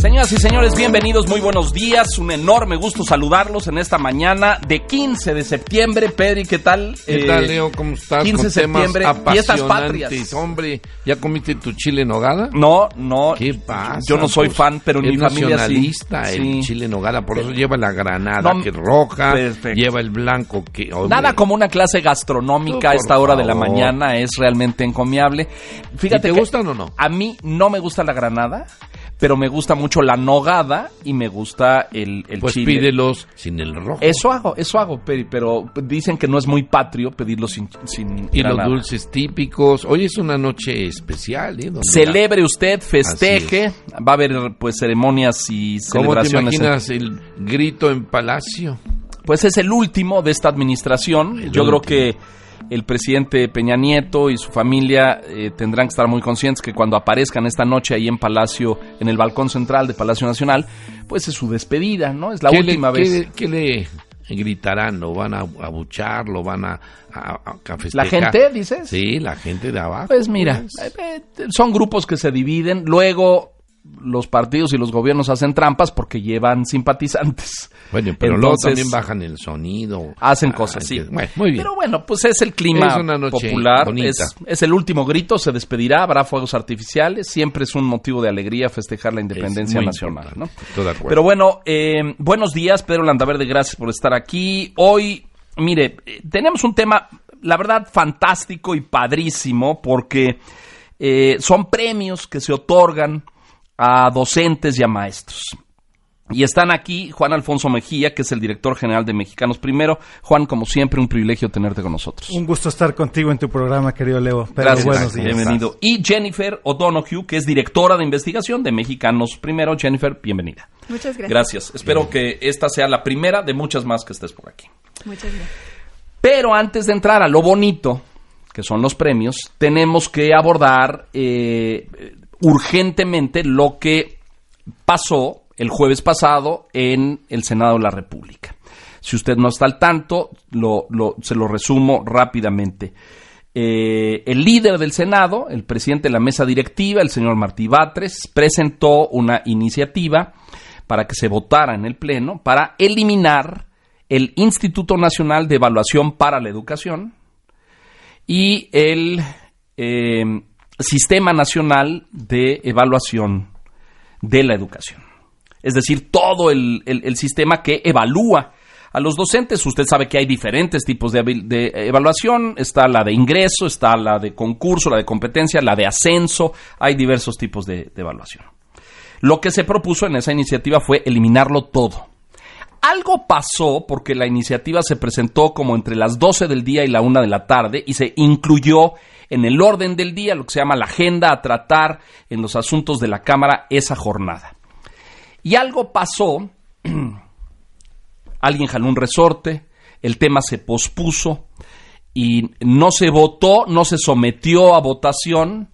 Señoras y señores, bienvenidos, muy buenos días. Un enorme gusto saludarlos en esta mañana de 15 de septiembre. Pedri, ¿qué tal? ¿Qué tal, Leo? ¿Cómo estás? 15 de septiembre, fiestas patrias. Hombre, ¿ya comiste tu chile en nogada? No, no. ¿Qué pasa? Yo no soy Pues, fan, pero mi familia sí. nacionalista el Sí. chile en nogada, por eso lleva la granada No, que es roja, perfecto. lleva el blanco que... hombre, Nada como una clase gastronómica a Tú, esta hora de la favor. mañana es realmente encomiable. Fíjate ¿Y te que gustan o no? A mí no me gusta la granada, pero me gusta mucho la nogada y me gusta el, el Pues chile. pídelos sin el rojo. Eso hago, eso hago, Peri, pero dicen que no es muy patrio pedirlo sin, sin Y los dulces típicos. Hoy es una noche especial, ¿eh? Celebre usted, festeje, va a haber pues ceremonias y la- ¿Cómo te celebraciones. imaginas el grito en palacio? Pues es el último de esta administración. El Yo creo que el presidente Peña Nieto y su familia eh, tendrán que estar muy conscientes que cuando aparezcan esta noche ahí en Palacio, en el balcón central de Palacio Nacional, pues es su despedida, ¿no? Es la ¿Qué última le, vez. ¿qué, qué le gritarán? ¿Lo van a abuchar? ¿Lo van a, a, a ¿La gente, dices? Sí, la gente de abajo. Pues mira, pues. eh, eh, son grupos que se dividen, luego los partidos y los gobiernos hacen trampas porque llevan simpatizantes. Bueno, pero luego Entonces, también bajan el sonido. Hacen Ah, cosas, sí. que- Bueno, muy bien. Pero bueno, pues es el clima Es una noche popular, es, es el último grito, se despedirá, habrá fuegos artificiales, siempre es un motivo de alegría festejar la independencia nacional. Pero bueno, eh, buenos días, Pedro Landaverde, gracias por estar aquí. Hoy, mire, tenemos un tema, la verdad, fantástico y padrísimo, porque eh, son premios que se otorgan a docentes y a maestros. Y están aquí Juan Alfonso Mejía, que es el director general de Mexicanos Primero. Juan, como siempre, un privilegio tenerte con nosotros. Un gusto estar contigo en tu programa, querido Leo. Pero Gracias, buenos días. bienvenido. Y Jennifer O'Donoghue, que es directora de investigación de Mexicanos Primero. Jennifer, bienvenida. Muchas gracias. Gracias. Espero que esta sea la primera de muchas más que estés por aquí. Muchas gracias. Pero antes de entrar a lo bonito, que son los premios, tenemos que abordar eh, urgentemente lo que pasó el jueves pasado en el Senado de la República. Si usted no está al tanto, se lo resumo rápidamente. Eh, el líder del Senado, el presidente de la mesa directiva, el señor Martí Batres, presentó una iniciativa para que se votara en el Pleno para eliminar el Instituto Nacional de Evaluación para la Educación y el eh, Sistema Nacional de Evaluación de la Educación. Es decir, todo el, el- sistema que evalúa a los docentes. Usted sabe que hay diferentes tipos de, de evaluación. Está la de ingreso, está la de concurso, la de competencia, la de ascenso. Hay diversos tipos de, de evaluación. Lo que se propuso en esa iniciativa fue eliminarlo todo. Algo pasó porque la iniciativa se presentó como entre las 12 del día y la 1 de la tarde y se incluyó en el orden del día, lo que se llama la agenda a tratar en los asuntos de la Cámara esa jornada. Y algo pasó, alguien jaló un resorte, el tema se pospuso y no se votó, no se sometió a votación.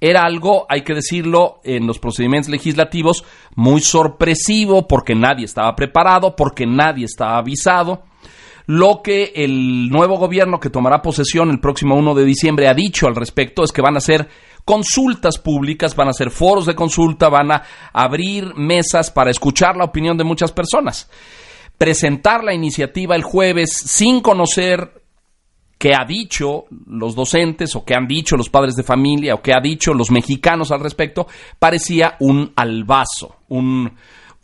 Era algo, hay que decirlo, en los procedimientos legislativos muy sorpresivo porque nadie estaba preparado, porque nadie estaba avisado. Lo que el nuevo gobierno que tomará posesión el próximo 1 de diciembre ha dicho al respecto es que van a ser consultas públicas, van a ser foros de consulta, van a abrir mesas para escuchar la opinión de muchas personas. Presentar la iniciativa el jueves sin conocer qué ha dicho los docentes o qué han dicho los padres de familia o qué ha dicho los mexicanos al respecto, parecía un albazo, un,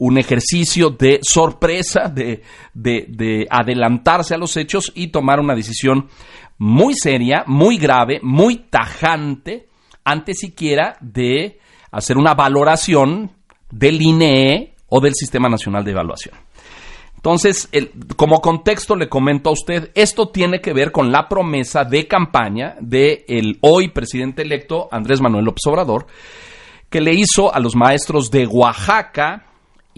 un ejercicio de sorpresa, de, de, de adelantarse a los hechos y tomar una decisión muy seria, muy grave, muy tajante, antes siquiera de hacer una valoración del INE o del Sistema Nacional de Evaluación. Entonces, como contexto le comento a usted, esto tiene que ver con la promesa de campaña del el hoy presidente electo Andrés Manuel López Obrador, que le hizo a los maestros de Oaxaca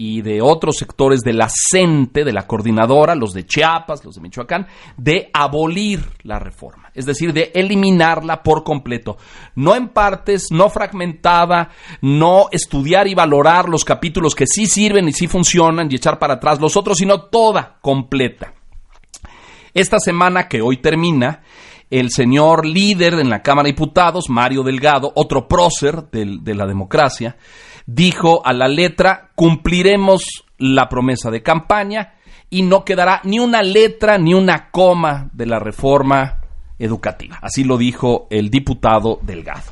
y de otros sectores de la CENTE, de la coordinadora, los de Chiapas, los de Michoacán, de abolir la reforma, es decir, de eliminarla por completo, no en partes, no fragmentada, no estudiar y valorar los capítulos que sí sirven y sí funcionan y echar para atrás los otros, sino toda completa. Esta semana que hoy termina, el señor líder en la Cámara de Diputados, Mario Delgado, otro prócer de la democracia, dijo a la letra, cumpliremos la promesa de campaña y no quedará ni una letra ni una coma de la reforma educativa. Así lo dijo el diputado Delgado.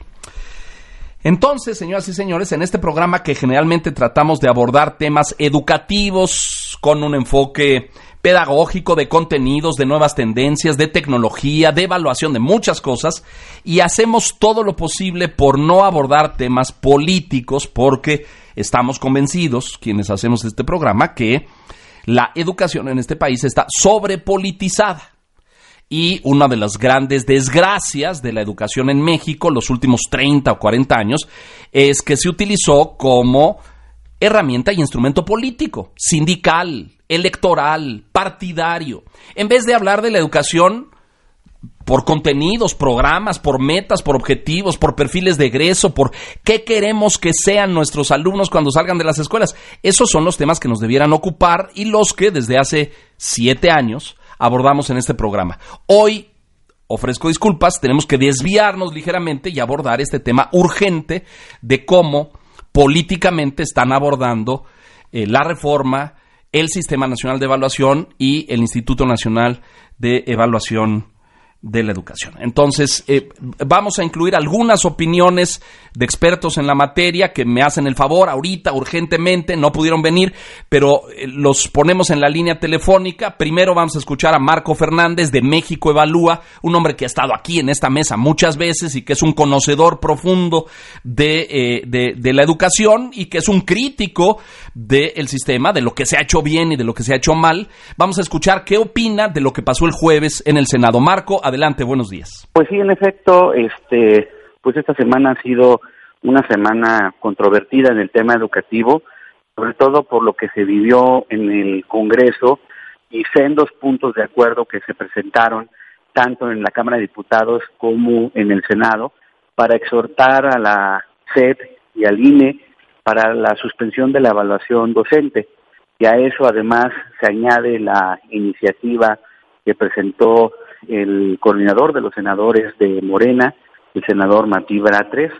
Entonces, señoras y señores, en este programa que generalmente tratamos de abordar temas educativos con un enfoque pedagógico, de contenidos, de nuevas tendencias, de tecnología, de evaluación de muchas cosas y hacemos todo lo posible por no abordar temas políticos porque estamos convencidos, quienes hacemos este programa, que la educación en este país está sobrepolitizada. Y una de las grandes desgracias de la educación en México los últimos 30 o 40 años es que se utilizó como herramienta y instrumento político, sindical, electoral, partidario. En vez de hablar de la educación por contenidos, programas, por metas, por objetivos, por perfiles de egreso, por qué queremos que sean nuestros alumnos cuando salgan de las escuelas. Esos son los temas que nos debieran ocupar y los que desde hace siete años abordamos en este programa. Hoy ofrezco disculpas, tenemos que desviarnos ligeramente y abordar este tema urgente de cómo políticamente están abordando eh, la reforma el Sistema Nacional de Evaluación y el Instituto Nacional de Evaluación de la educación. Entonces, eh, vamos a incluir algunas opiniones de expertos en la materia que me hacen el favor ahorita, urgentemente, no pudieron venir, pero eh, los ponemos en la línea telefónica. Primero vamos a escuchar a Marco Fernández de México Evalúa, un hombre que ha estado aquí en esta mesa muchas veces y que es un conocedor profundo de, eh, de, la educación y que es un crítico del sistema, de lo que se ha hecho bien y de lo que se ha hecho mal. Vamos a escuchar qué opina de lo que pasó el jueves en el Senado. Marco, Adelante, buenos días. Pues sí, en efecto, este, pues esta semana ha sido una semana controvertida en el tema educativo, sobre todo por lo que se vivió en el Congreso y sendos puntos de acuerdo que se presentaron tanto en la Cámara de Diputados como en el Senado para exhortar a la SED y al INE para la suspensión de la evaluación docente. Y a eso además se añade la iniciativa que presentó el coordinador de los senadores de Morena, el senador Martí Bratres,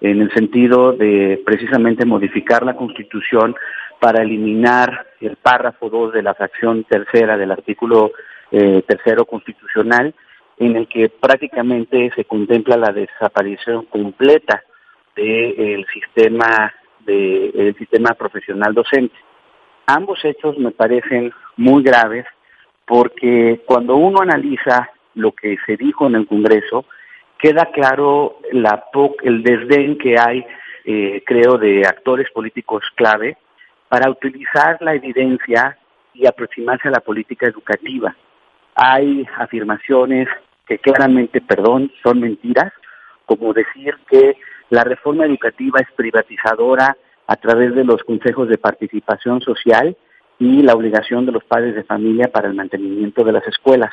en el sentido de precisamente modificar la Constitución para eliminar el párrafo 2 de la fracción tercera del artículo eh, tercero constitucional, en el que prácticamente se contempla la desaparición completa del sistema de, sistema profesional docente. Ambos hechos me parecen muy graves porque cuando uno analiza lo que se dijo en el Congreso, queda claro la el desdén que hay, eh, creo, de actores políticos clave para utilizar la evidencia y aproximarse a la política educativa. Hay afirmaciones que claramente, perdón, son mentiras, como decir que la reforma educativa es privatizadora a través de los consejos de participación social y la obligación de los padres de familia para el mantenimiento de las escuelas.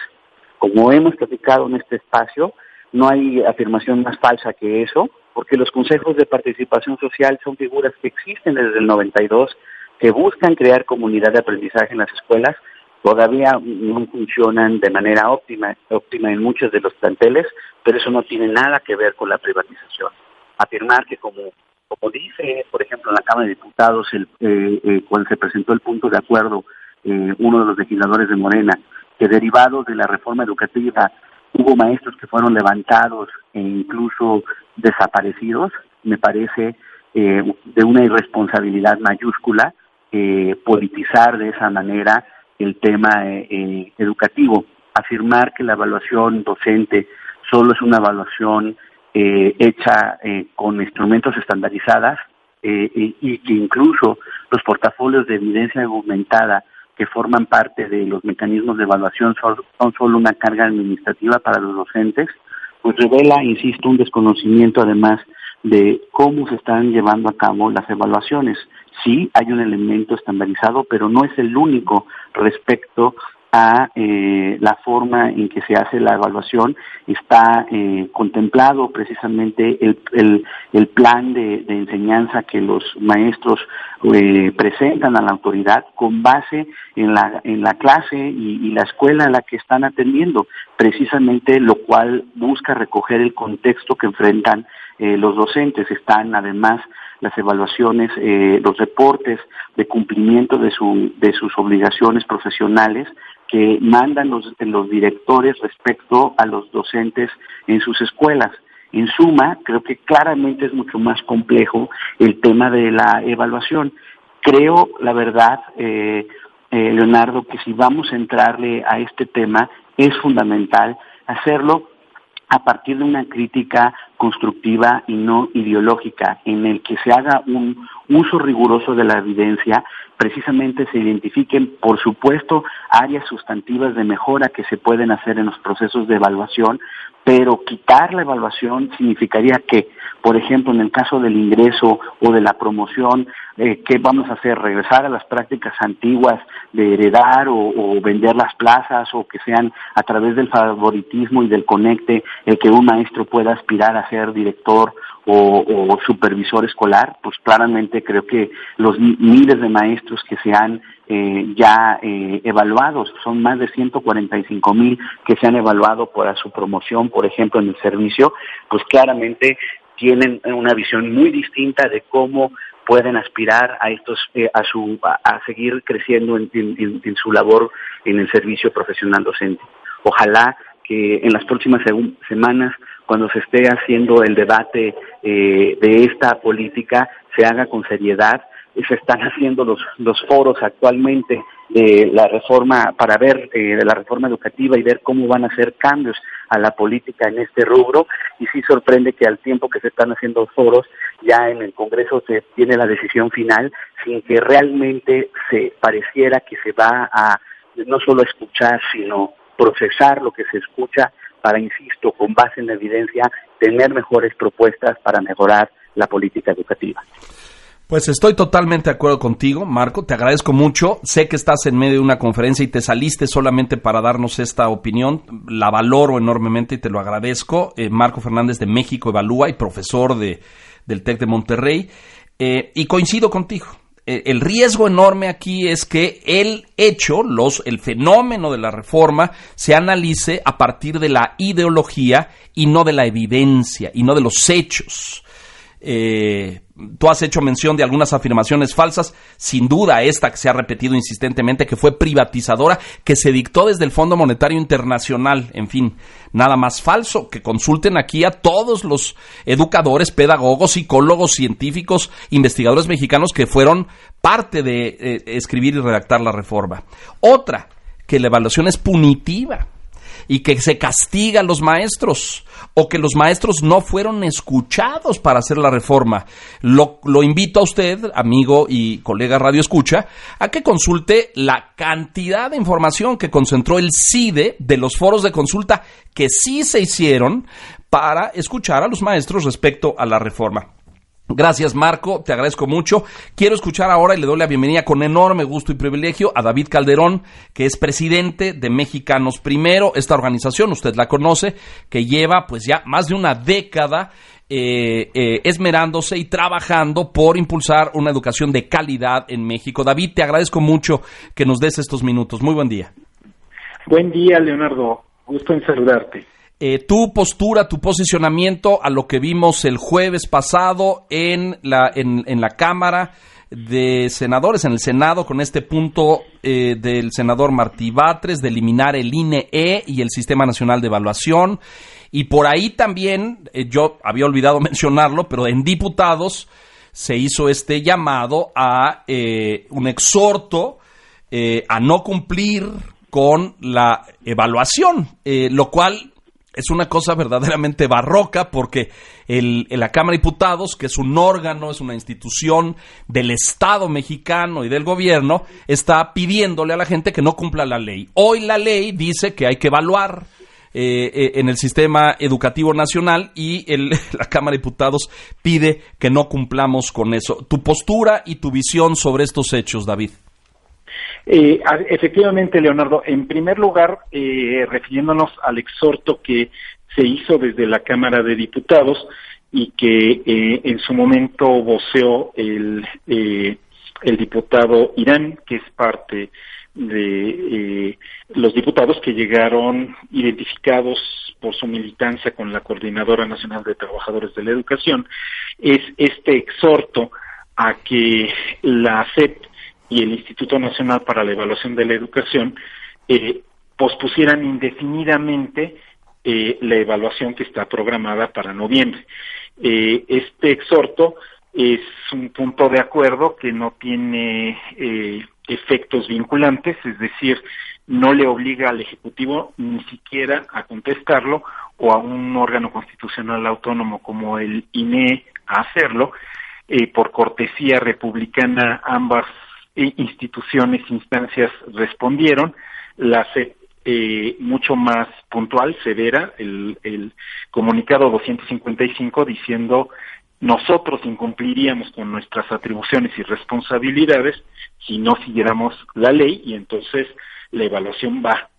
Como hemos platicado en este espacio, no hay afirmación más falsa que eso, porque los consejos de participación social son figuras que existen desde el 92, que buscan crear comunidad de aprendizaje en las escuelas, todavía no funcionan de manera óptima, óptima en muchos de los planteles, pero eso no tiene nada que ver con la privatización. Afirmar que como como dice, por ejemplo, en la Cámara de Diputados, el, eh, eh, cuando se presentó el punto de acuerdo, eh, uno de los legisladores de Morena, que derivado de la reforma educativa hubo maestros que fueron levantados e incluso desaparecidos, me parece de una irresponsabilidad mayúscula politizar de esa manera el tema educativo. Afirmar que la evaluación docente solo es una evaluación eh, hecha eh, con instrumentos estandarizadas eh, y, que incluso los portafolios de evidencia documentada que forman parte de los mecanismos de evaluación son, son solo una carga administrativa para los docentes, pues revela, insisto, un desconocimiento además de cómo se están llevando a cabo las evaluaciones. Sí, hay un elemento estandarizado, pero no es el único respecto a eh, la forma en que se hace la evaluación. Está eh, contemplado precisamente el, el, plan de, enseñanza que los maestros eh, presentan a la autoridad con base en la, en la clase y, la escuela a la que están atendiendo, precisamente lo cual busca recoger el contexto que enfrentan los docentes. Están además las evaluaciones, eh, los reportes de cumplimiento de, su, de sus obligaciones profesionales que mandan los, los directores respecto a los docentes en sus escuelas. En suma, creo que claramente es mucho más complejo el tema de la evaluación. Creo, la verdad, eh, eh, Leonardo, que si vamos a entrarle a este tema, es fundamental hacerlo a partir de una crítica constructiva y no ideológica, en el que se haga un uso riguroso de la evidencia, precisamente se identifiquen, por supuesto, áreas sustantivas de mejora que se pueden hacer en los procesos de evaluación, pero quitar la evaluación significaría que, por ejemplo, en el caso del ingreso o de la promoción, eh, ¿qué vamos a hacer? ¿Regresar a las prácticas antiguas de heredar o, vender las plazas o que sean a través del favoritismo y del conecte el que un maestro pueda aspirar a ser director o, o supervisor escolar? Pues claramente creo que los miles de maestros que se han eh, ya eh, evaluados. Son más de 145 mil que se han evaluado para su promoción, por ejemplo, en el servicio, pues claramente tienen una visión muy distinta de cómo pueden aspirar a estos eh, a su a, seguir creciendo en, en, en, su labor en el servicio profesional docente. Ojalá que en las próximas semanas, cuando se esté haciendo el debate eh, de esta política, se haga con seriedad se están haciendo los, los foros actualmente de la reforma para ver eh, de la reforma educativa y ver cómo van a hacer cambios a la política en este rubro y sí sorprende que al tiempo que se están haciendo foros ya en el Congreso se tiene la decisión final sin que realmente se pareciera que se va a no solo escuchar sino procesar lo que se escucha para insisto con base en la evidencia tener mejores propuestas para mejorar la política educativa. Pues estoy totalmente de acuerdo contigo, Marco. Te agradezco mucho. Sé que estás en medio de una conferencia y te saliste solamente para darnos esta opinión. La valoro enormemente y te lo agradezco. Eh, Marco Fernández de México Evalúa y profesor de, del TEC de Monterrey. Eh, y coincido contigo. Eh, el riesgo enorme aquí es que el hecho, los, el fenómeno de la reforma, se analice a partir de la ideología y no de la evidencia y no de los hechos. Eh, tú has hecho mención de algunas afirmaciones falsas, sin duda esta que se ha repetido insistentemente, que fue privatizadora, que se dictó desde el Fondo Monetario Internacional, en fin, nada más falso, que consulten aquí a todos los educadores, pedagogos, psicólogos, científicos, investigadores mexicanos que fueron parte de eh, escribir y redactar la reforma. Otra, que la evaluación es punitiva y que se castiga a los maestros o que los maestros no fueron escuchados para hacer la reforma. Lo, invito a usted, amigo y colega Radio Escucha, a que consulte la cantidad de información que concentró el CIDE de los foros de consulta que sí se hicieron para escuchar a los maestros respecto a la reforma. Gracias Marco, te agradezco mucho. Quiero escuchar ahora y le doy la bienvenida con enorme gusto y privilegio a David Calderón, que es presidente de Mexicanos Primero, esta organización, usted la conoce, que lleva pues ya más de una década eh, eh, esmerándose y trabajando por impulsar una educación de calidad en México. David, te agradezco mucho que nos des estos minutos. Muy buen día. Buen día, Leonardo. Gusto en saludarte. Eh, tu postura, tu posicionamiento a lo que vimos el jueves pasado en la, en, en la Cámara de Senadores, en el Senado, con este punto eh, del senador Martí Batres de eliminar el INE y el Sistema Nacional de Evaluación. Y por ahí también, eh, yo había olvidado mencionarlo, pero en diputados se hizo este llamado a un exhorto a no cumplir con la evaluación, lo cual es una cosa verdaderamente barroca porque el, la Cámara de Diputados, que es un órgano, es una institución del Estado mexicano y del gobierno, está pidiéndole a la gente que no cumpla la ley. Hoy la ley dice que hay que evaluar eh, eh, en el sistema educativo nacional y el, la Cámara de Diputados pide que no cumplamos con eso. Tu postura y tu visión sobre estos hechos, David. Eh, efectivamente, Leonardo, en primer lugar, eh, refiriéndonos al exhorto que se hizo desde la Cámara de Diputados y que eh, en su momento voceó el, eh, el diputado Irán, que es parte de eh, los diputados que llegaron identificados por su militancia con la Coordinadora Nacional de Trabajadores de la Educación, es este exhorto a que la CEP y el Instituto Nacional para la Evaluación de la Educación eh, pospusieran indefinidamente eh, la evaluación que está programada para noviembre. Eh, este exhorto es un punto de acuerdo que no tiene efectos vinculantes, es decir, no le obliga al Ejecutivo ni siquiera a contestarlo o a un órgano constitucional autónomo como el INE a hacerlo. Por cortesía republicana, ambas instituciones, instancias respondieron. La CEP eh, mucho más puntual, severa, el, el comunicado 255 diciendo nosotros incumpliríamos con nuestras atribuciones y responsabilidades si no siguiéramos la ley y entonces la evaluación va.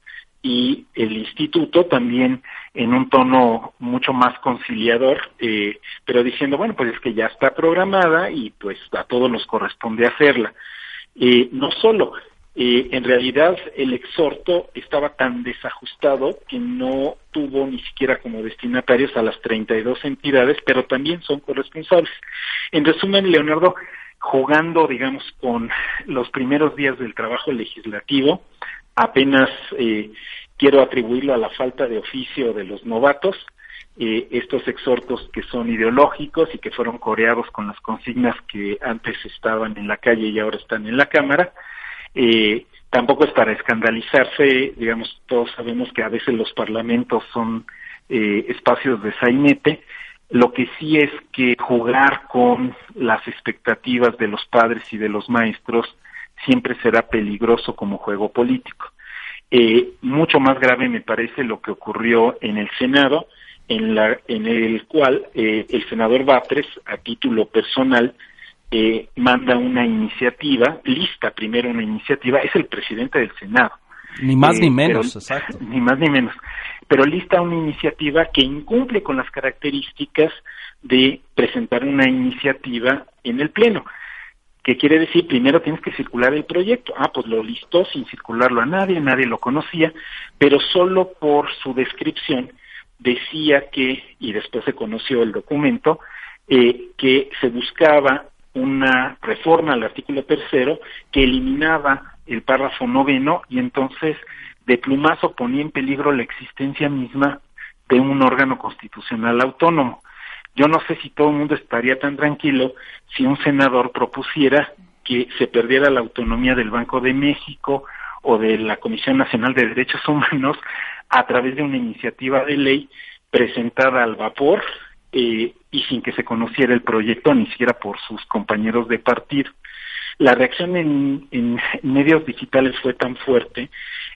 Y el instituto también en un tono mucho más conciliador, eh, pero diciendo, bueno, pues es que ya está programada y pues a todos nos corresponde hacerla. Eh, no solo, eh, en realidad el exhorto estaba tan desajustado que no tuvo ni siquiera como destinatarios a las 32 entidades, pero también son corresponsables. En resumen, Leonardo, jugando, digamos, con los primeros días del trabajo legislativo, apenas eh, quiero atribuirlo a la falta de oficio de los novatos, eh, estos exhortos que son ideológicos y que fueron coreados con las consignas que antes estaban en la calle y ahora están en la Cámara, eh, tampoco es para escandalizarse, digamos, todos sabemos que a veces los parlamentos son eh, espacios de sainete, lo que sí es que jugar con las expectativas de los padres y de los maestros siempre será peligroso como juego político. Eh, mucho más grave me parece lo que ocurrió en el Senado, en, la, en el cual eh, el senador Batres, a título personal, eh, manda una iniciativa, lista primero una iniciativa, es el presidente del Senado. Ni más Eh, ni menos, pero- exacto. Ni más ni menos. Pero lista una iniciativa que incumple con las características de presentar una iniciativa en el Pleno. ¿Qué quiere decir? Primero tienes que circular el proyecto. Ah, pues lo listó sin circularlo a nadie, nadie lo conocía, pero solo por su descripción decía que, y después se conoció el documento, eh, que se buscaba una reforma al artículo tercero que eliminaba el párrafo noveno y entonces de plumazo ponía en peligro la existencia misma de un órgano constitucional autónomo. Yo no sé si todo el mundo estaría tan tranquilo si un senador propusiera que se perdiera la autonomía del Banco de México o de la Comisión Nacional de Derechos Humanos a través de una iniciativa de ley presentada al vapor eh, y sin que se conociera el proyecto ni siquiera por sus compañeros de partido. La reacción en, en medios digitales fue tan fuerte,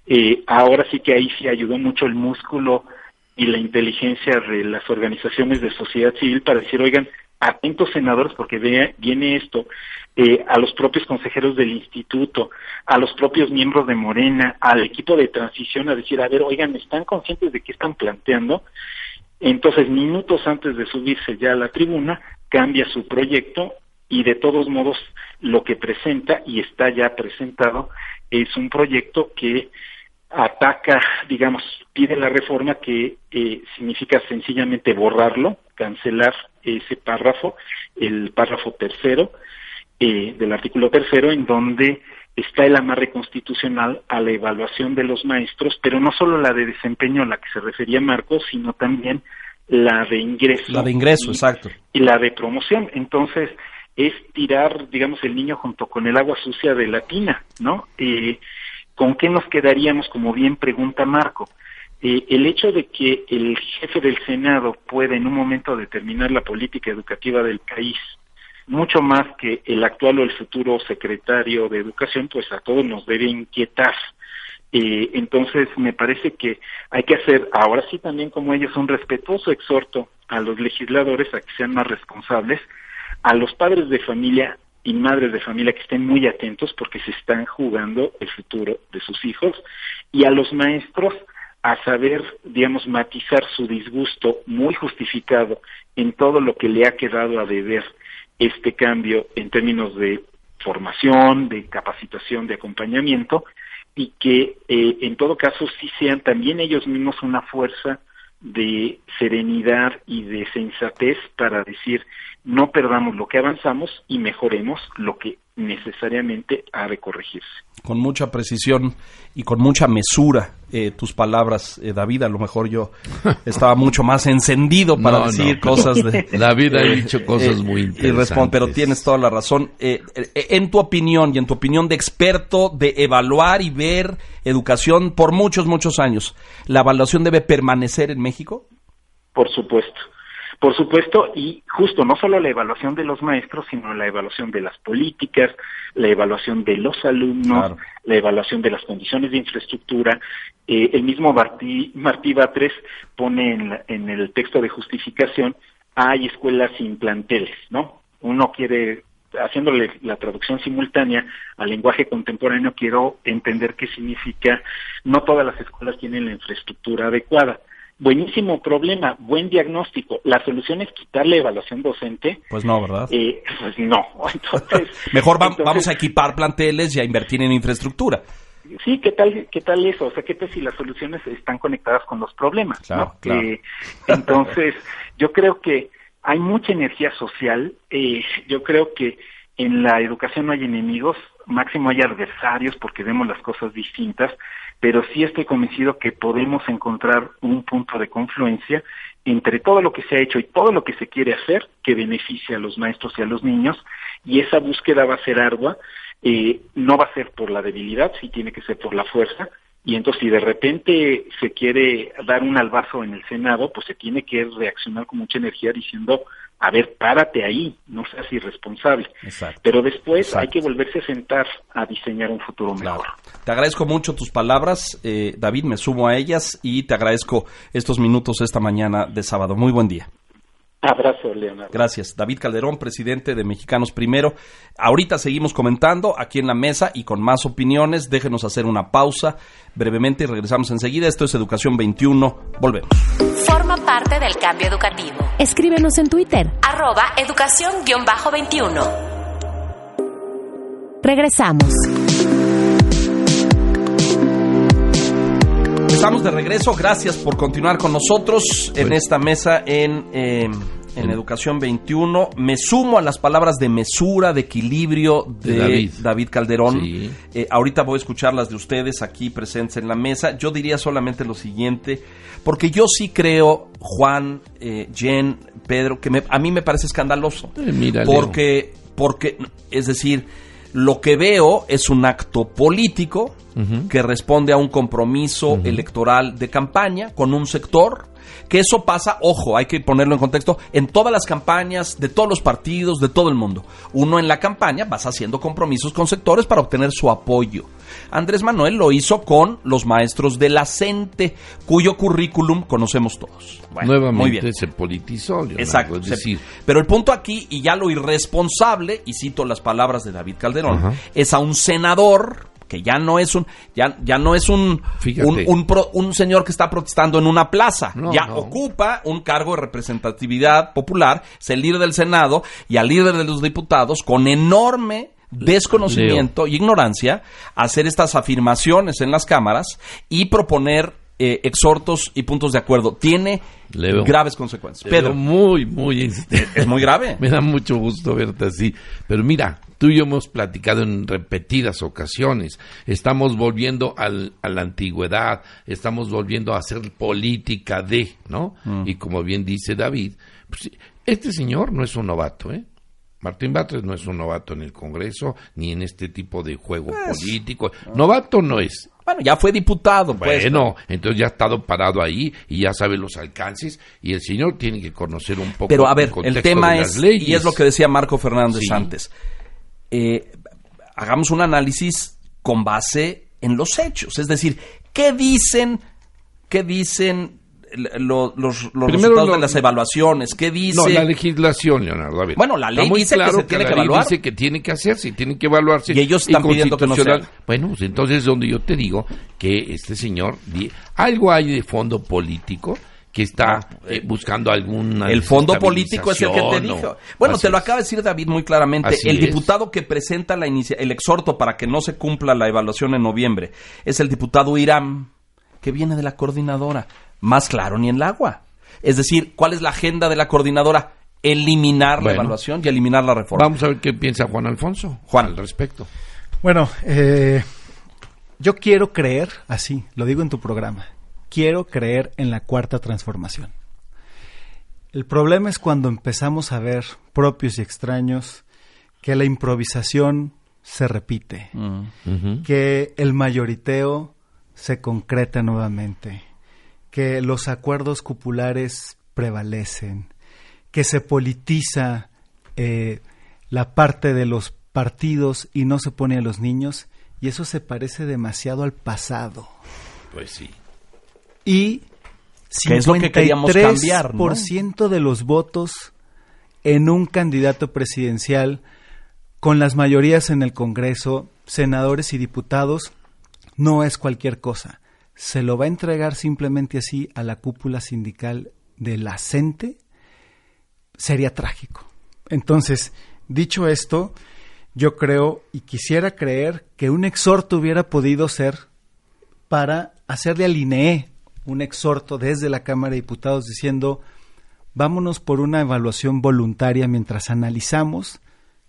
eh, ahora sí que ahí sí ayudó mucho el músculo y la inteligencia de las organizaciones de sociedad civil para decir, oigan, atentos senadores porque vea, viene esto, eh, a los propios consejeros del instituto, a los propios miembros de Morena, al equipo de transición a decir, a ver, oigan, ¿están conscientes de qué están planteando? Entonces, minutos antes de subirse ya a la tribuna, cambia su proyecto y de todos modos lo que presenta y está ya presentado es un proyecto que ataca, digamos, pide la reforma que eh, significa sencillamente borrarlo, cancelar ese párrafo, el párrafo tercero eh, del artículo tercero, en donde está el amarre constitucional a la evaluación de los maestros, pero no solo la de desempeño a la que se refería Marcos, sino también la de ingreso. La de ingreso, y- exacto. y la de promoción. Entonces, es tirar, digamos, el niño junto con el agua sucia de la tina, ¿no? Eh, ¿Con qué nos quedaríamos, como bien pregunta Marco? Eh, el hecho de que el jefe del Senado pueda en un momento determinar la política educativa del país, mucho más que el actual o el futuro secretario de Educación, pues a todos nos debe inquietar. Eh, entonces, me parece que hay que hacer, ahora sí también como ellos, un respetuoso exhorto a los legisladores a que sean más responsables, a los padres de familia y madres de familia que estén muy atentos porque se están jugando el futuro de sus hijos y a los maestros a saber, digamos, matizar su disgusto muy justificado en todo lo que le ha quedado a deber este cambio en términos de formación, de capacitación, de acompañamiento, y que eh, en todo caso sí sean también ellos mismos una fuerza de serenidad y de sensatez para decir no perdamos lo que avanzamos y mejoremos lo que necesariamente ha de corregirse. Con mucha precisión y con mucha mesura eh, tus palabras, eh, David. A lo mejor yo estaba mucho más encendido para decir cosas de... David ha dicho cosas muy interesantes. pero tienes toda la razón. Eh, en tu opinión y en tu opinión de experto de evaluar y ver educación por muchos, muchos años, ¿la evaluación debe permanecer en México? Por supuesto. Por supuesto, y justo no solo la evaluación de los maestros, sino la evaluación de las políticas, la evaluación de los alumnos, la evaluación de las condiciones de infraestructura. Eh, el mismo Martí, Martí Batres pone en, en el texto de justificación, hay escuelas sin planteles, ¿no? Uno quiere haciéndole la traducción simultánea al lenguaje contemporáneo, quiero entender qué significa no todas las escuelas tienen la infraestructura adecuada buenísimo problema, buen diagnóstico. La solución es quitar la evaluación docente. Pues no, ¿verdad? Eh, pues no. Entonces, Mejor vamos a equipar planteles y a invertir en infraestructura. Sí, ¿qué tal, qué tal eso? O sea, ¿qué tal si las soluciones están conectadas con los problemas? Claro, eh, entonces, yo creo que hay mucha energía social. Eh, yo creo que en la educación no hay enemigos, máximo hay adversarios porque vemos las cosas distintas pero sí estoy convencido que podemos encontrar un punto de confluencia entre todo lo que se ha hecho y todo lo que se quiere hacer que beneficie a los maestros y a los niños, y esa búsqueda va a ser ardua, eh, no va a ser por la debilidad, sí tiene que ser por la fuerza, y entonces si de repente se quiere dar un albazo en el Senado, pues se tiene que reaccionar con mucha energía diciendo a ver, párate ahí, no seas irresponsable. Pero después hay que volverse a sentar a diseñar un futuro mejor. Te agradezco mucho tus palabras, eh, David, me sumo a ellas y te agradezco estos minutos esta mañana de sábado. Muy buen día. Abrazo, Leonardo. Gracias. David Calderón, presidente de Mexicanos Primero. Ahorita seguimos comentando aquí en la mesa y con más opiniones. Déjenos hacer una pausa brevemente y regresamos enseguida. Esto es Educación 21. Volvemos. Forma parte del cambio educativo. Escríbenos en Twitter. Arroba educación-21. Regresamos. Estamos de regreso. Gracias por continuar con nosotros en esta mesa en, em, en Educación 21. Me sumo a las palabras de mesura, de equilibrio de, David. Calderón. Eh, ahorita voy a escuchar las de ustedes aquí presentes en la mesa. Yo diría solamente lo siguiente, porque yo sí creo, Juan, eh, Jen, Pedro, que a mí me parece escandaloso. Eh, porque, porque, es decir, lo que veo es un acto político que responde a un compromiso electoral de campaña con un sector que eso pasa, ojo, hay que ponerlo en contexto, en todas las campañas de todos los partidos, de todo el mundo. Uno en la campaña vas haciendo compromisos con sectores para obtener su apoyo. Andrés Manuel lo hizo con los maestros de la CENTE, cuyo currículum conocemos todos. Nuevamente muy bien. se politizó. Exacto. Es decir, pero el punto aquí, y ya lo irresponsable, y cito las palabras de David Calderón, es a un senador que ya no es un ya, ya no es un un, un, señor que está protestando en una plaza, ya ocupa un cargo de representatividad popular, es el líder del Senado y al líder de los diputados con enorme desconocimiento y ignorancia hacer estas afirmaciones en las cámaras y proponer eh, exhortos y puntos de acuerdo. Tiene graves consecuencias. Pedro. Muy, muy. Es muy grave. Me da mucho gusto verte así. Pero mira, tú y yo hemos platicado en repetidas ocasiones. Estamos volviendo al, a la antigüedad, estamos volviendo a hacer política de, ¿no? Mm. Y como bien dice David, pues, este señor no es un novato, ¿eh? Martín Batres no es un novato en el Congreso ni en este tipo de juego pues, político. Novato no es. Bueno, ya fue diputado, pues. Bueno, entonces ya ha estado parado ahí y ya sabe los alcances y el señor tiene que conocer un poco. Pero a ver, el, tema es, y es lo que decía Marco Fernández antes, eh, hagamos un análisis con base en los hechos. Es decir, ¿qué dicen, qué dicen los, resultados de las evaluaciones? ¿Qué dice? No, la legislación, Leonardo. bueno, la ley dice que se tiene que, evaluar. dice que tiene que hacerse, tiene que evaluarse. Y ellos están pidiendo que no sea. Bueno, pues entonces es donde yo te digo que este señor, algo hay de fondo político que está eh, eh, buscando alguna el fondo político es el que te dijo bueno te lo acaba de decir David muy claramente el diputado que presenta la el exhorto para que no se cumpla la evaluación en noviembre es el diputado Irán que viene de la coordinadora más claro ni en el agua. Es decir, ¿cuál es la agenda de la coordinadora? Eliminar la evaluación y eliminar la reforma. Vamos a ver qué piensa Juan Alfonso Juan. al respecto. Bueno, eh, yo quiero creer, así, lo digo en tu programa, quiero creer en la cuarta transformación. El problema es cuando empezamos a ver propios y extraños que la improvisación se repite, mm. que el mayoriteo se concreta nuevamente, que los acuerdos cupulares prevalecen, que se politiza eh, la parte de los partidos y no se pone a los niños, y eso se parece demasiado al pasado. Pues sí. Y 53% de los votos en un candidato presidencial con las mayorías en el Congreso, senadores y diputados, no es cualquier cosa se lo va a entregar simplemente así a la cúpula sindical de la CENTE, sería trágico. Entonces, dicho esto, yo creo y quisiera creer que un exhorto hubiera podido ser para hacerle al INE un exhorto desde la Cámara de Diputados diciendo vámonos por una evaluación voluntaria mientras analizamos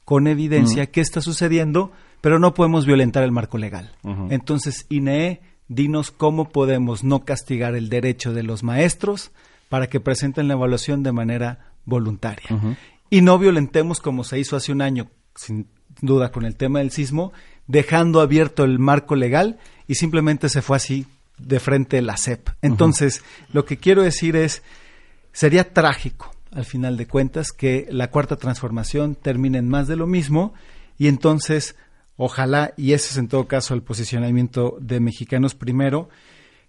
con evidencia qué está sucediendo, pero no podemos violentar el marco legal. Entonces, INE dinos cómo podemos no castigar el derecho de los maestros para que presenten la evaluación de manera voluntaria. Y no violentemos como se hizo hace un año, sin duda, con el tema del sismo, dejando abierto el marco legal y simplemente se fue así de frente la CEP. Entonces, lo que quiero decir es, sería trágico, al final de cuentas, que la cuarta transformación termine en más de lo mismo y entonces Ojalá, y ese es en todo caso el posicionamiento de Mexicanos primero,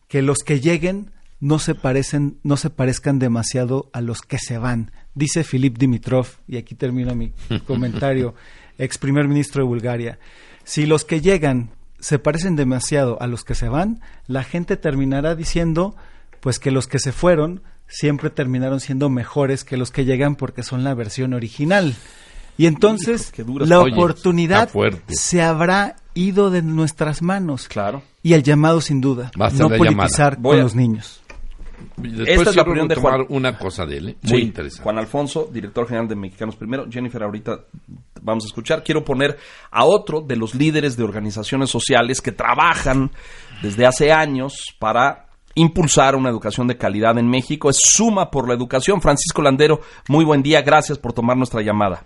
que los que lleguen no se parecen, no se parezcan demasiado a los que se van. Dice Filip Dimitrov, y aquí termino mi comentario, ex primer ministro de Bulgaria, si los que llegan se parecen demasiado a los que se van, la gente terminará diciendo pues que los que se fueron siempre terminaron siendo mejores que los que llegan porque son la versión original. Y entonces la oportunidad se habrá ido de nuestras manos. Claro. Y el llamado sin duda, no politizar con los niños. Esta es la opinión de Juan. Una cosa de él, ¿eh? muy interesante. Juan Alfonso, director general de Mexicanos Primero. Jennifer, ahorita vamos a escuchar. Quiero poner a otro de los líderes de organizaciones sociales que trabajan desde hace años para impulsar una educación de calidad en México. Es Suma por la Educación. Francisco Landero, muy buen día. Gracias por tomar nuestra llamada.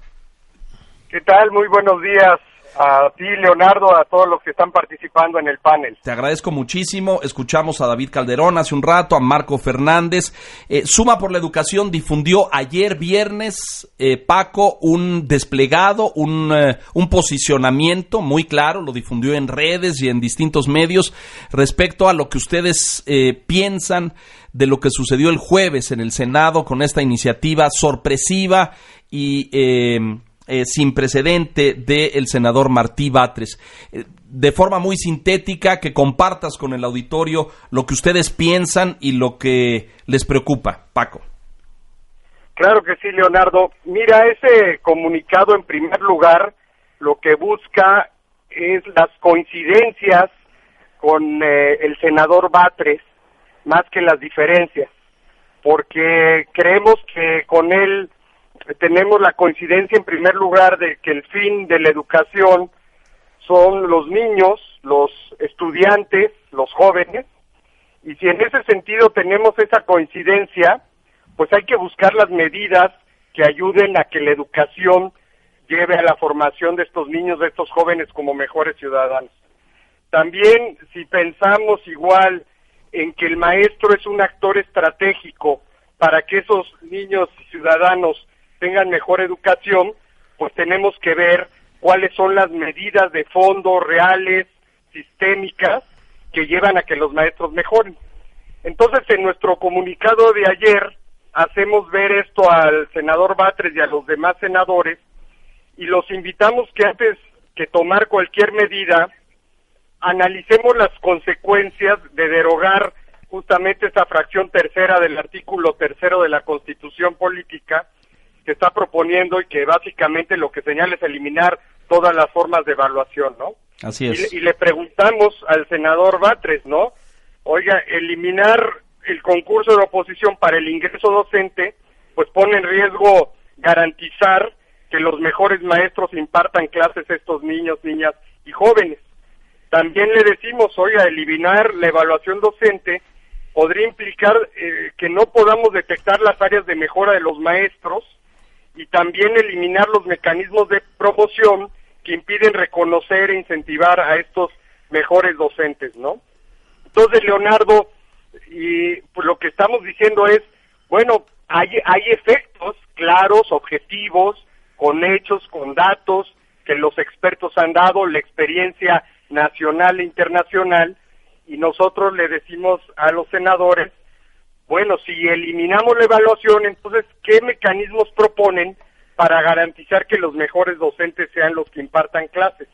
¿Qué tal? Muy buenos días a ti, Leonardo, a todos los que están participando en el panel. Te agradezco muchísimo. Escuchamos a David Calderón hace un rato, a Marco Fernández. Eh, Suma por la Educación difundió ayer viernes, eh, Paco, un desplegado, un, eh, un posicionamiento muy claro, lo difundió en redes y en distintos medios respecto a lo que ustedes piensan de lo que sucedió el jueves en el Senado con esta iniciativa sorpresiva y eh, sin precedente del senador Martí Batres. Eh, de forma muy sintética, que compartas con el auditorio lo que ustedes piensan y lo que les preocupa. Paco. Claro que sí, Leonardo. Mira, ese comunicado en primer lugar lo que busca es las coincidencias con eh, el senador Batres más que las diferencias, porque creemos que con él tenemos la coincidencia en primer lugar de que el fin de la educación son los niños, los estudiantes, los jóvenes, y si en ese sentido tenemos esa coincidencia, pues hay que buscar las medidas que ayuden a que la educación lleve a la formación de estos niños, de estos jóvenes como mejores ciudadanos. También si pensamos igual en que el maestro es un actor estratégico para que esos niños y ciudadanos tengan mejor educación, pues tenemos que ver cuáles son las medidas de fondo reales, sistémicas que llevan a que los maestros mejoren. Entonces, en nuestro comunicado de ayer, hacemos ver esto al senador Batres y a los demás senadores y los invitamos que antes que tomar cualquier medida, analicemos las consecuencias de derogar justamente esta fracción tercera del artículo tercero de la Constitución Política que está proponiendo y que básicamente lo que señala es eliminar todas las formas de evaluación, ¿no? Así es. Y, le preguntamos al senador Batres, ¿no? Oiga, eliminar el concurso de oposición para el ingreso docente, pues pone en riesgo garantizar que los mejores maestros impartan clases a estos niños, niñas y jóvenes. También le decimos, oiga, eliminar la evaluación docente podría implicar eh, que no podamos detectar las áreas de mejora de los maestros y también eliminar los mecanismos de promoción que impiden reconocer e incentivar a estos mejores docentes, ¿no? Entonces, Leonardo, y pues, lo que estamos diciendo es, bueno, hay, hay efectos claros, objetivos, con hechos, con datos que los expertos han dado, la experiencia nacional e internacional, y nosotros le decimos a los senadores, bueno, si eliminamos la evaluación, entonces, ¿qué mecanismos proponen para garantizar que los mejores docentes sean los que impartan clases?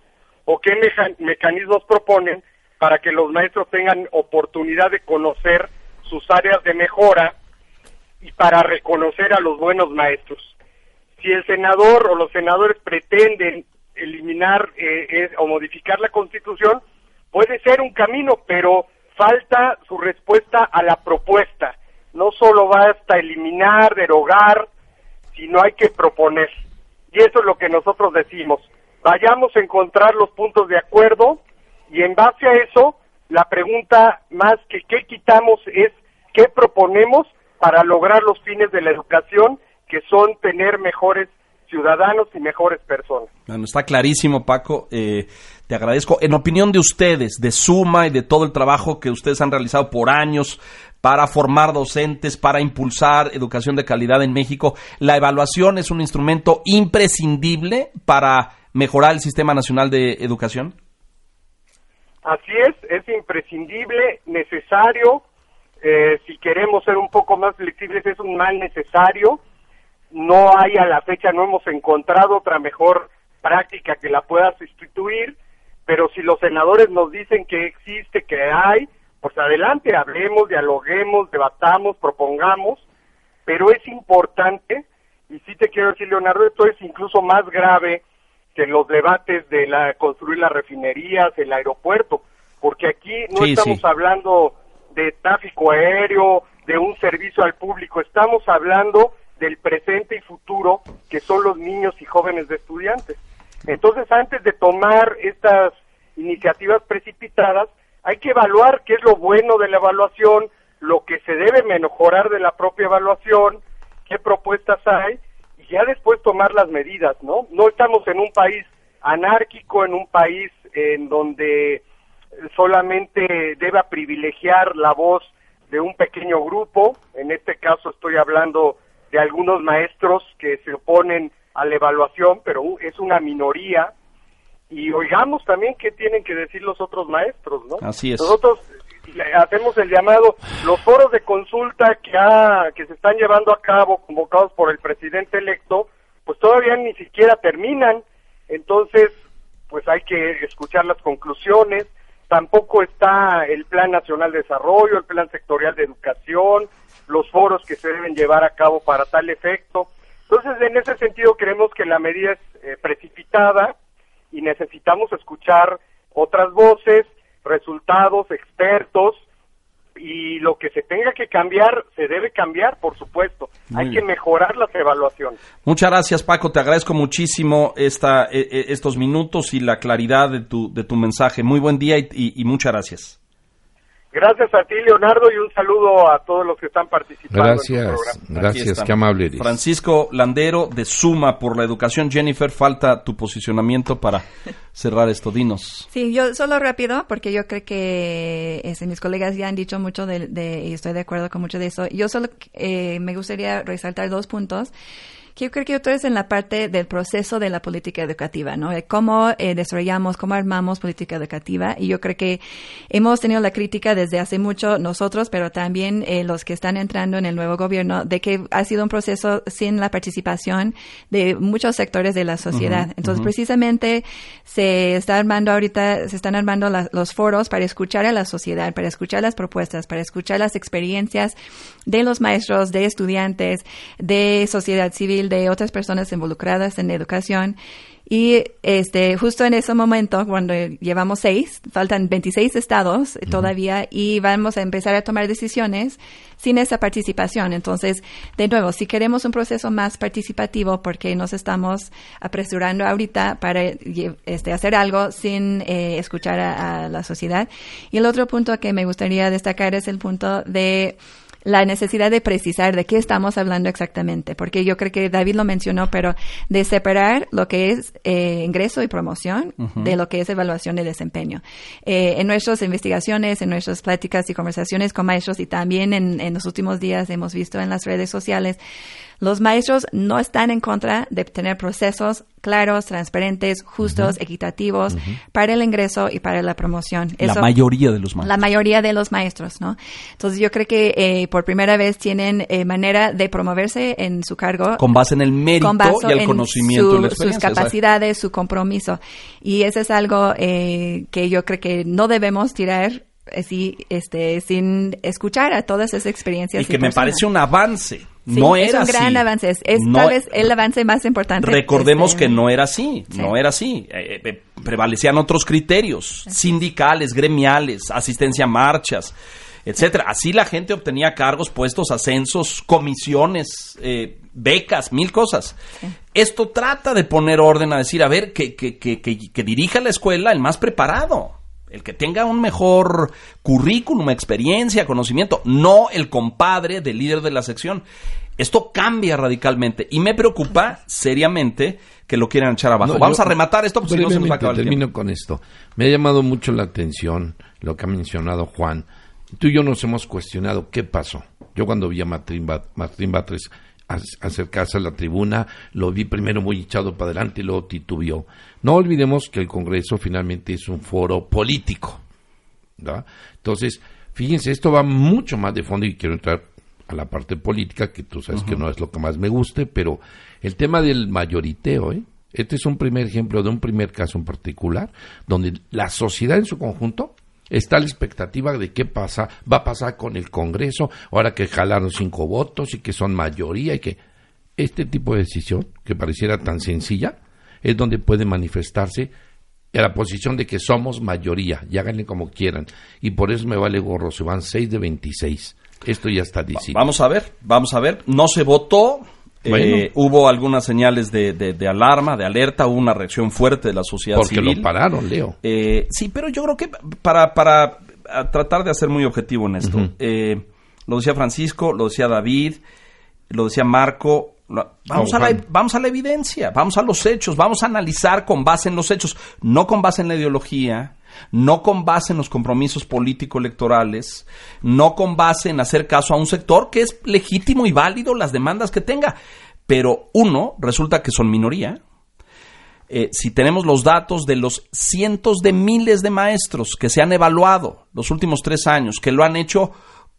¿O qué mecanismos proponen para que los maestros tengan oportunidad de conocer sus áreas de mejora y para reconocer a los buenos maestros? Si el senador o los senadores pretenden eliminar eh, o modificar la constitución, puede ser un camino, pero falta su respuesta a la propuesta. No solo basta eliminar, derogar, sino hay que proponer. Y eso es lo que nosotros decimos. Vayamos a encontrar los puntos de acuerdo y en base a eso, la pregunta más que qué quitamos es qué proponemos para lograr los fines de la educación, que son tener mejores ciudadanos y mejores personas. Bueno, está clarísimo, Paco. Eh, te agradezco. En opinión de ustedes, de Suma y de todo el trabajo que ustedes han realizado por años para formar docentes, para impulsar educación de calidad en México, ¿la evaluación es un instrumento imprescindible para mejorar el Sistema Nacional de Educación? Así es, es imprescindible, necesario. Eh, si queremos ser un poco más flexibles, es un mal necesario no hay a la fecha, no hemos encontrado otra mejor práctica que la pueda sustituir, pero si los senadores nos dicen que existe, que hay, pues adelante, hablemos, dialoguemos, debatamos, propongamos, pero es importante, y sí te quiero decir, Leonardo, esto es incluso más grave que los debates de la construir las refinerías, el aeropuerto, porque aquí no estamos hablando de tráfico aéreo, de un servicio al público, estamos hablando del presente y futuro que son los niños y jóvenes de estudiantes. Entonces, antes de tomar estas iniciativas precipitadas, hay que evaluar qué es lo bueno de la evaluación, lo que se debe mejorar de la propia evaluación, qué propuestas hay, y ya después tomar las medidas, ¿no? No estamos en un país anárquico, en un país en donde solamente deba privilegiar la voz de un pequeño grupo, en este caso estoy hablando de algunos maestros que se oponen a la evaluación, pero es una minoría. Y oigamos también qué tienen que decir los otros maestros, ¿no? Así es. Nosotros hacemos el llamado, los foros de consulta que, que se están llevando a cabo, convocados por el presidente electo, pues todavía ni siquiera terminan. Entonces, pues hay que escuchar las conclusiones. Tampoco está el Plan Nacional de Desarrollo, el Plan Sectorial de Educación, los foros que se deben llevar a cabo para tal efecto. Entonces, en ese sentido, creemos que la medida es eh, precipitada y necesitamos escuchar otras voces, resultados, expertos, y lo que se tenga que cambiar, se debe cambiar, por supuesto. Hay que mejorar las evaluaciones. Muchas gracias, Paco. Te agradezco muchísimo esta, e, e, estos minutos y la claridad de tu, de tu mensaje. Muy buen día y muchas gracias. Gracias a ti, Leonardo, y un saludo a todos los que están participando. Gracias, gracias, qué amable eres. Francisco Landero, de Suma por la Educación. Jennifer, falta tu posicionamiento para cerrar esto. Dinos. Sí, yo solo rápido, porque yo creo que este, mis colegas ya han dicho mucho de, y estoy de acuerdo con mucho de eso. Yo solo eh, me gustaría resaltar dos puntos yo creo que otro es en la parte del proceso de la política educativa, ¿no? De cómo eh, desarrollamos, cómo armamos política educativa. Y yo creo que hemos tenido la crítica desde hace mucho nosotros, pero también eh, los que están entrando en el nuevo gobierno, de que ha sido un proceso sin la participación de muchos sectores de la sociedad. Entonces, precisamente se está armando ahorita, se están armando los foros para escuchar a la sociedad, para escuchar las propuestas, para escuchar las experiencias de los maestros, de estudiantes, de sociedad civil, de otras personas involucradas en educación. Y este, justo en ese momento, cuando llevamos seis, faltan 26 estados todavía y vamos a empezar a tomar decisiones sin esa participación. Entonces, de nuevo, si queremos un proceso más participativo, porque nos estamos apresurando ahorita para este, hacer algo sin eh, escuchar a la sociedad. Y el otro punto que me gustaría destacar es el punto de la necesidad de precisar de qué estamos hablando exactamente, porque yo creo que David lo mencionó, pero de separar lo que es eh, ingreso y promoción de lo que es evaluación de desempeño. Eh, en nuestras investigaciones, en nuestras pláticas y conversaciones con maestros y también en, en los últimos días hemos visto en las redes sociales, los maestros no están en contra de tener procesos claros, transparentes, justos, equitativos para el ingreso y para la promoción. la mayoría de los maestros. La mayoría de los maestros, ¿no? Entonces yo creo que eh, por primera vez tienen eh, manera de promoverse en su cargo. Con base en el mérito y el conocimiento. Su, sus capacidades, su compromiso. Y eso es algo eh, que yo creo que no debemos tirar así, este, sin escuchar a todas esas experiencias. Y que me parece un avance no era es un gran avance, es, tal vez el avance más importante. Recordemos este, que no era así, no era así. Eh, eh, prevalecían otros criterios, sindicales, gremiales, asistencia a marchas, etcétera. Así la gente obtenía cargos, puestos, ascensos, comisiones, eh, becas, mil cosas. Esto trata de poner orden a decir, a ver, que, que, que, que dirija la escuela el más preparado el que tenga un mejor currículum, experiencia, conocimiento, no el compadre del líder de la sección. Esto cambia radicalmente y me preocupa seriamente que lo quieran echar abajo. Vamos a rematar esto porque si no se nos va a acabar Termino con esto. Me ha llamado mucho la atención lo que ha mencionado Juan. Tú y yo nos hemos cuestionado qué pasó. Yo cuando vi a Martín, Batres acercarse a la tribuna, lo vi primero muy echado para adelante y luego titubeó. No olvidemos que el Congreso finalmente es un foro político. Entonces, fíjense, esto va mucho más de fondo y quiero entrar a la parte política, que tú sabes que no es lo que más me guste, pero el tema del mayoriteo, ¿eh? Este es un primer ejemplo de un primer caso en particular, donde la sociedad en su conjunto está la expectativa de qué pasa, va a pasar con el Congreso, ahora que jalaron cinco votos y que son mayoría y que este tipo de decisión, que pareciera tan sencilla, es donde puede manifestarse a la posición de que somos mayoría, y háganle como quieran. Y por eso me vale gorro, se van 6 de 26. Esto ya está diciendo. Vamos a ver, vamos a ver. No se votó, eh, hubo algunas señales de, de, alarma, de alerta, hubo una reacción fuerte de la sociedad Porque civil. Porque lo pararon, Leo. Eh, sí, pero yo creo que para, para tratar de ser muy objetivo en esto, eh, lo decía Francisco, lo decía David, lo decía Marco, Vamos, a la, vamos a la evidencia, vamos a los hechos, vamos a analizar con base en los hechos, no con base en la ideología, no con base en los compromisos político-electorales, no con base en hacer caso a un sector que es legítimo y válido las demandas que tenga. Pero uno, resulta que son minoría. Eh, si tenemos los datos de los cientos de miles de maestros que se han evaluado los últimos tres años, que lo han hecho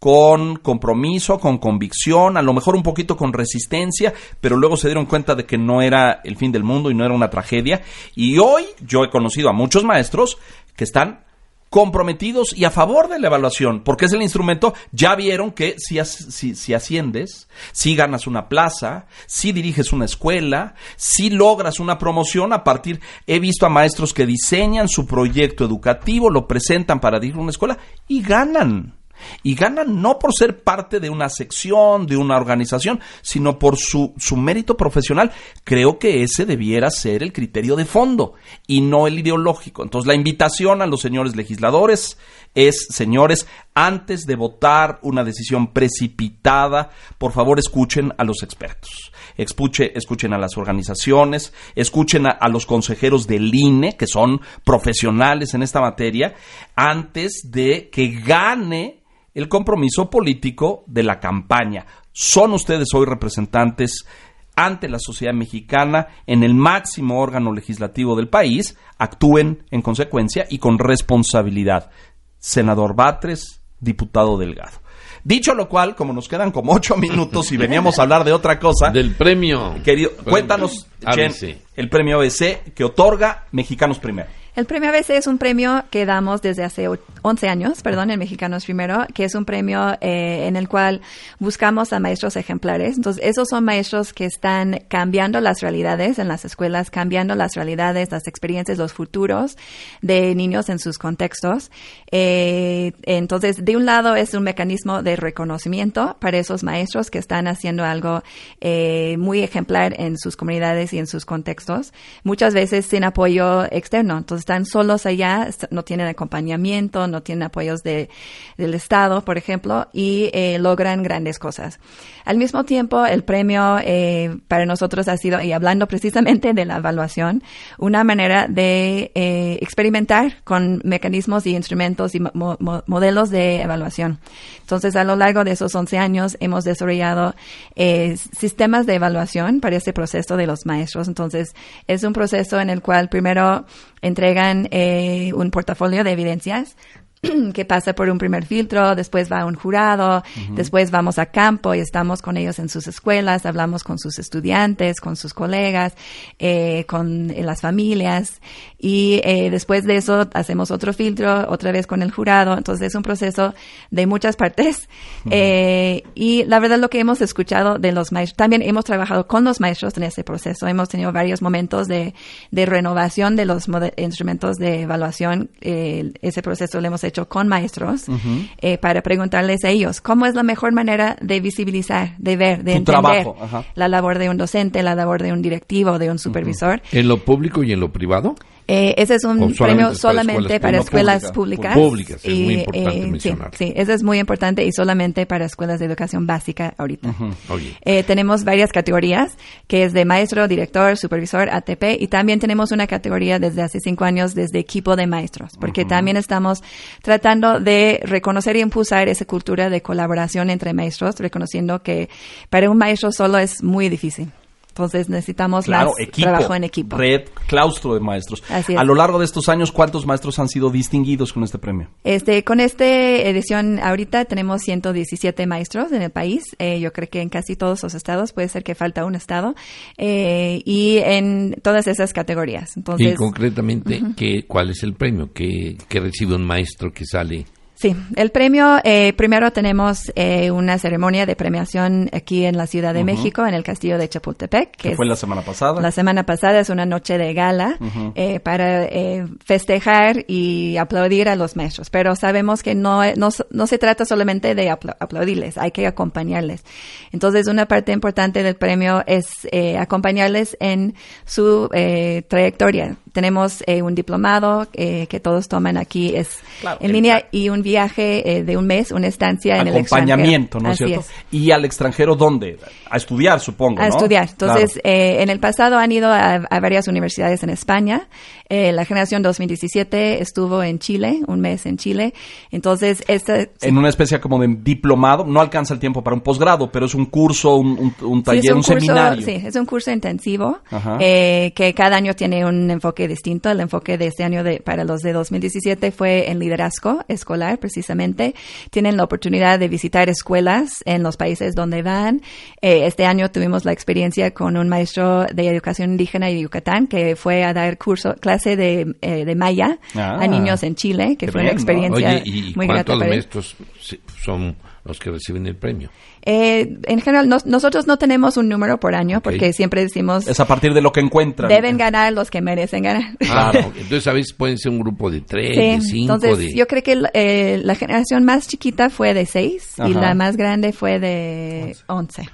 con compromiso, con convicción, a lo mejor un poquito con resistencia, pero luego se dieron cuenta de que no era el fin del mundo y no era una tragedia. Y hoy yo he conocido a muchos maestros que están comprometidos y a favor de la evaluación, porque es el instrumento, ya vieron que si, si, asciendes, si ganas una plaza, si diriges una escuela, si logras una promoción a partir, he visto a maestros que diseñan su proyecto educativo, lo presentan para dirigir una escuela y ganan y ganan no por ser parte de una sección, de una organización, sino por su, su mérito profesional. Creo que ese debiera ser el criterio de fondo y no el ideológico. Entonces la invitación a los señores legisladores es, señores, antes de votar una decisión precipitada, por favor escuchen a los expertos. Escuche, escuchen a las organizaciones, escuchen a, a, los consejeros del INE, que son profesionales en esta materia, antes de que gane el compromiso político de la campaña. Son ustedes hoy representantes ante la sociedad mexicana en el máximo órgano legislativo del país, actúen en consecuencia y con responsabilidad. Senador Batres, diputado Delgado. Dicho lo cual, como nos quedan como ocho minutos y veníamos a hablar de otra cosa. Del premio. Querido, cuéntanos, Chen, el premio ABC que otorga Mexicanos Primero. El premio ABC es un premio que damos desde hace 11 años, perdón, en Mexicanos Primero, que es un premio eh, en el cual buscamos a maestros ejemplares. Entonces, esos son maestros que están cambiando las realidades en las escuelas, cambiando las realidades, las experiencias, los futuros de niños en sus contextos. Eh, entonces, de un lado es un mecanismo de reconocimiento para esos maestros que están haciendo algo eh, muy ejemplar en sus comunidades y en sus contextos, muchas veces sin apoyo externo. Entonces, están solos allá, no tienen acompañamiento, no tienen apoyos de, del Estado, por ejemplo, y eh, logran grandes cosas. Al mismo tiempo, el premio eh, para nosotros ha sido, y hablando precisamente de la evaluación, una manera de eh, experimentar con mecanismos y instrumentos y modelos de evaluación. Entonces, a lo largo de esos 11 años, hemos desarrollado eh, sistemas de evaluación para este proceso de los maestros. Entonces, es un proceso en el cual primero entregan un portafolio de evidencias que pasa por un primer filtro, después va a un jurado, después vamos a campo y estamos con ellos en sus escuelas, hablamos con sus estudiantes, con sus colegas, eh, con eh, las familias y eh, después de eso hacemos otro filtro, otra vez con el jurado. Entonces es un proceso de muchas partes y la verdad lo que hemos escuchado de los maestros, también hemos trabajado con los maestros en ese proceso, hemos tenido varios momentos de, de renovación de los instrumentos de evaluación. ese proceso lo hemos hecho con maestros eh, para preguntarles a ellos cómo es la mejor manera de visibilizar, de ver, de entender la labor de un docente, la labor de un directivo, de un supervisor. ¿En lo público y en lo privado? Eh, ese es un premio solamente para escuelas, públicas. Públicas, es muy importante eh, Sí, ese es muy importante y solamente para escuelas de educación básica ahorita. eh, tenemos varias categorías, que es de maestro, director, supervisor, ATP, y también tenemos una categoría desde hace cinco años desde equipo de maestros, porque también estamos tratando de reconocer y impulsar esa cultura de colaboración entre maestros, reconociendo que para un maestro solo es muy difícil. Entonces necesitamos más trabajo en equipo. Red, claustro de maestros. A lo largo de estos años, ¿cuántos maestros han sido distinguidos con este premio? Este, con esta edición ahorita tenemos 117 maestros en el país. Eh, yo creo que en casi todos los estados, puede ser que falta un estado, eh, y en todas esas categorías. Entonces, y concretamente, ¿qué, ¿cuál es el premio que, que recibe un maestro que sale Sí, el premio, eh, primero tenemos eh, una ceremonia de premiación aquí en la Ciudad de México, en el Castillo de Chapultepec. Que, fue la semana pasada. La semana pasada es una noche de gala eh, para festejar y aplaudir a los maestros. Pero sabemos que no, no, se trata solamente de aplaudirles, hay que acompañarles. Entonces, una parte importante del premio es acompañarles en su trayectoria. Tenemos un diplomado que todos toman aquí, es en línea, y un viaje eh, de un mes, una estancia en el extranjero. Acompañamiento, ¿no es cierto? ¿Y al extranjero dónde? A estudiar, supongo. A estudiar. Entonces, eh, en el pasado han ido a, varias universidades en España. Eh, la generación 2017 estuvo en Chile, un mes en Chile. Entonces, esta... En una especie como de diplomado, no alcanza el tiempo para un posgrado, pero es un curso, un, taller, un, seminario. Sí, es un curso intensivo que cada año tiene un enfoque distinto. El enfoque de este año de, para los de 2017 fue en liderazgo escolar precisamente, tienen la oportunidad de visitar escuelas en los países donde van. Eh, este año tuvimos la experiencia con un maestro de educación indígena de Yucatán que fue a dar curso, clase de, eh, de maya a ah. niños en Chile, que fue una experiencia ¿y muy grata. ¿Cuántos maestros son los que reciben el premio? Eh, en general, nosotros no tenemos un número por año porque siempre decimos... Es a partir de lo que encuentran. Deben ganar los que merecen ganar. Claro, entonces a veces pueden ser un grupo de tres, de cinco. Entonces yo creo que eh, la generación más chiquita fue de seis y la más grande fue de once.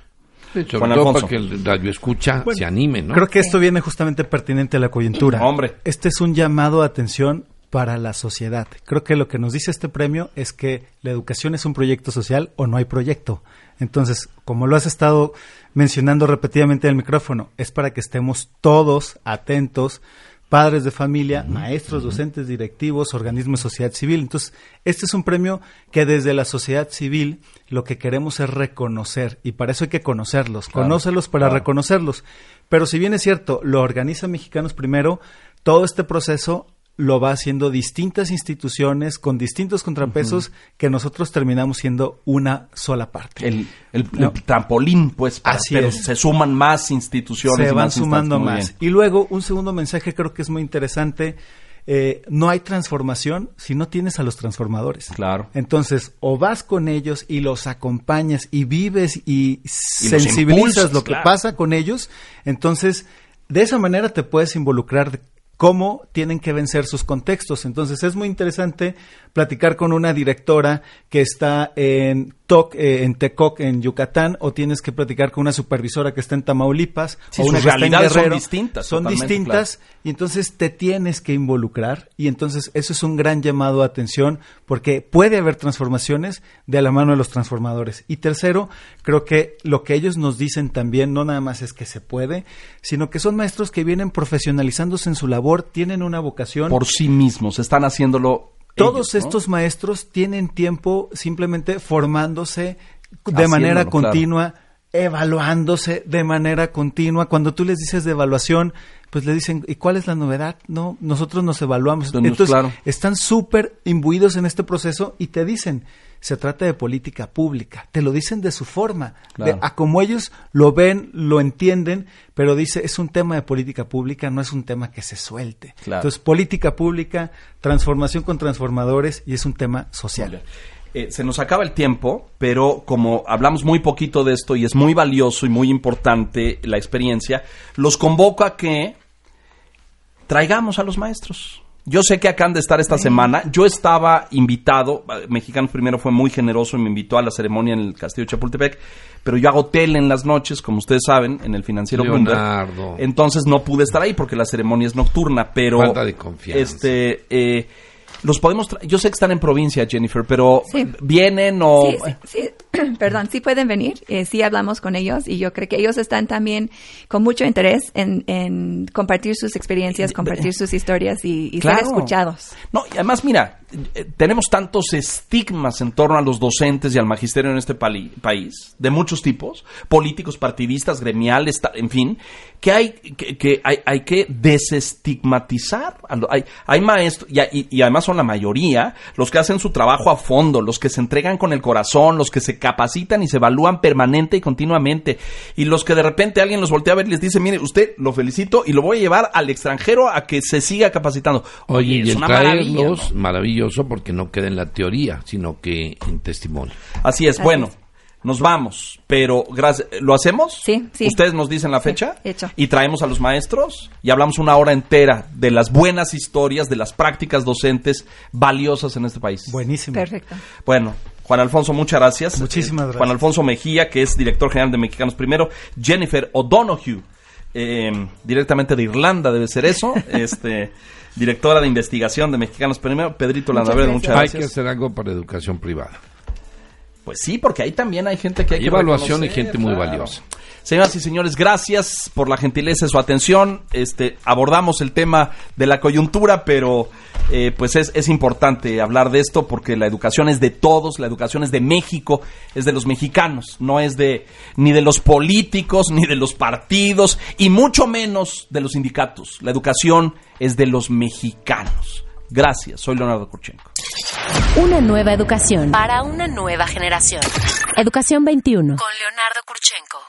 sobre todo para que el radio escucha se anime, ¿no? Creo que esto viene justamente pertinente a la coyuntura. Hombre. Este es un llamado a atención para la sociedad. Creo que lo que nos dice este premio es que la educación es un proyecto social o no hay proyecto. Entonces, como lo has estado mencionando repetidamente en el micrófono, es para que estemos todos atentos padres de familia, maestros, docentes, directivos, organismos de sociedad civil. Entonces, este es un premio que desde la sociedad civil lo que queremos es reconocer y para eso hay que conocerlos, conócelos para reconocerlos. Pero si bien es cierto, lo organiza Mexicanos Primero, todo este proceso lo va haciendo distintas instituciones con distintos contrapesos que nosotros terminamos siendo una sola parte. El, trampolín, pues, Así pero es. se suman más instituciones. Se van más sumando más. Y luego, un segundo mensaje creo que es muy interesante. eh, no hay transformación si no tienes a los transformadores. Claro. Entonces, o vas con ellos y los acompañas y vives y, sensibilizas lo que claro. pasa con ellos, entonces de esa manera te puedes involucrar cómo tienen que vencer sus contextos. Entonces es muy interesante platicar con una directora que está en TOC, eh, en Tecoc, en Yucatán, o tienes que platicar con una supervisora que está en Tamaulipas, Sí, o sus está en son distintas, Son distintas y entonces te tienes que involucrar y entonces eso es un gran llamado a atención porque puede haber transformaciones de la mano de los transformadores. Y tercero, creo que lo que ellos nos dicen también no nada más es que se puede, sino que son maestros que vienen profesionalizándose en su labor, tienen una vocación. Por sí mismos, están haciéndolo. Todos ellos, ¿no? estos maestros tienen tiempo simplemente formándose de Haciéndolo, manera claro. continua, evaluándose de manera continua. Cuando tú les dices de evaluación, pues le dicen, ¿y cuál es la novedad? No, nosotros nos evaluamos. Entonces, Entonces, claro. están súper imbuidos en este proceso y te dicen, se trata de política pública. Te lo dicen de su forma, Claro. de- a como ellos lo ven, lo entienden, pero dice, es un tema de política pública, no es un tema que se suelte. Claro. Entonces, política pública, transformación con transformadores y es un tema social. Eh, se nos acaba el tiempo, pero como hablamos muy poquito de esto y es muy valioso y muy importante la experiencia, los convoco a que traigamos a los maestros. Yo sé que acá han de estar esta semana. Yo estaba invitado, eh, Mexicanos Primero fue muy generoso y me invitó a la ceremonia en el Castillo de Chapultepec, pero yo hago tele en las noches, como ustedes saben, en el financiero Bloomberg. Leonardo. Entonces no pude estar ahí porque la ceremonia es nocturna, pero... Falta de confianza. Este, eh, los podemos... tra- Yo sé que están en provincia, Jennifer, pero Sí. vienen o... Sí, perdón, sí pueden venir, eh, sí hablamos con ellos y yo creo que ellos están también con mucho interés en, en compartir sus experiencias, compartir sus historias y, y Claro. ser escuchados. No, y además, mira, eh, tenemos tantos estigmas en torno a los docentes y al magisterio en este país, de muchos tipos, políticos, partidistas, gremiales, en fin, que hay que, que hay, hay que desestigmatizar. Hay, hay maestros, y, y- y además son la mayoría, los que hacen su trabajo a fondo, los que se entregan con el corazón, los que se capacitan y se evalúan permanente y continuamente, y los que de repente alguien los voltea a ver y les dice, mire, usted lo felicito y lo voy a llevar al extranjero a que se siga capacitando. Oye, es una maravilla. Maravilloso, porque no queda en la teoría, sino que en testimonio. Así es, Así bueno. es. Nos vamos, pero gracias. ¿Lo hacemos? Sí, sí. Ustedes nos dicen la fecha hecho. y traemos a los maestros y hablamos una hora entera de las buenas historias, de las prácticas docentes valiosas en este país. Buenísimo. Perfecto. Bueno, Juan Alfonso, muchas gracias. Muchísimas Eh, gracias. Juan Alfonso Mejía, que es director general de Mexicanos Primero. Jennifer O'Donoghue, eh, directamente de Irlanda, debe ser eso. este, directora de investigación de Mexicanos Primero. Pedrito Muchas Landaverde, gracias. muchas Hay gracias. que hacer algo para educación privada. Pues sí, porque ahí también hay gente que hay, Hay que evaluación y gente muy claro. valiosa. Señoras y señores, gracias por la gentileza de su atención. Este, abordamos el tema de la coyuntura, pero eh, pues es, es importante hablar de esto porque la educación es de todos, la educación es de México, es de los mexicanos, no es de ni de los políticos, ni de los partidos, y mucho menos de los sindicatos. La educación es de los mexicanos. Gracias, soy Leonardo Kurchenko. Una nueva educación para una nueva generación. Educación 21. Con Leonardo Kurchenko.